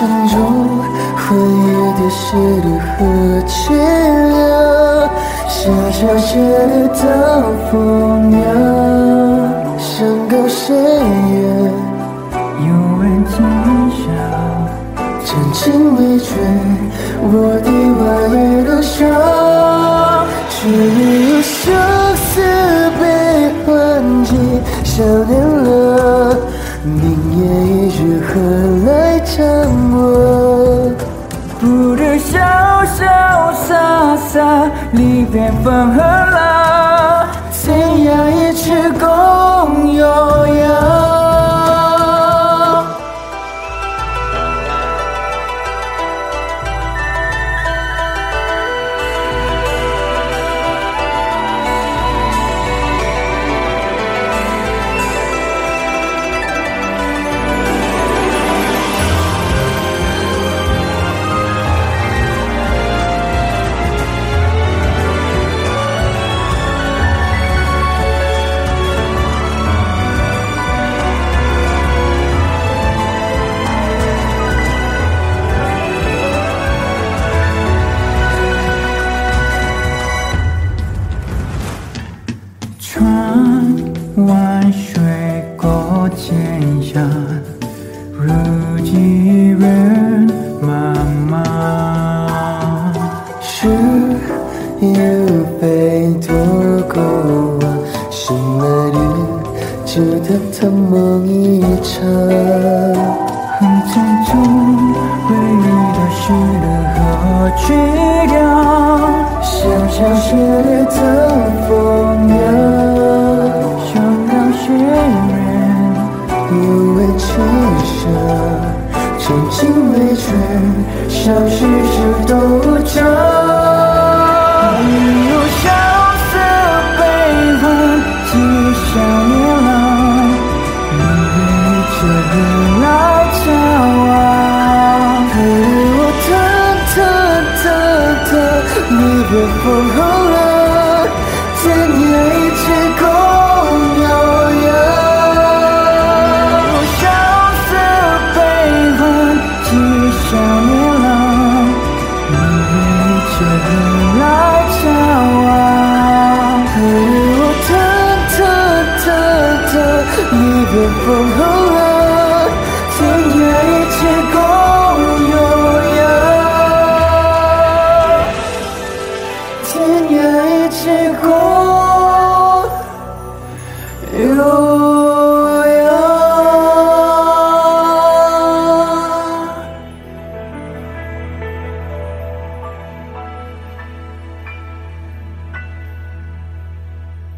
红尘中回忆的是如何凄凉，小小写的刀锋扬，山高水远，有人轻笑。真情未绝，我的外 xa ly về phần hớn lao 如几人茫茫。是与非多过往，醒来日只得探梦一场。红尘中回忆的是如何去掉？小小写的深，真情未绝，相识时都长。有萧瑟悲欢几少年了，明月这人来交往。陪我等等等等，离别风后，远方后。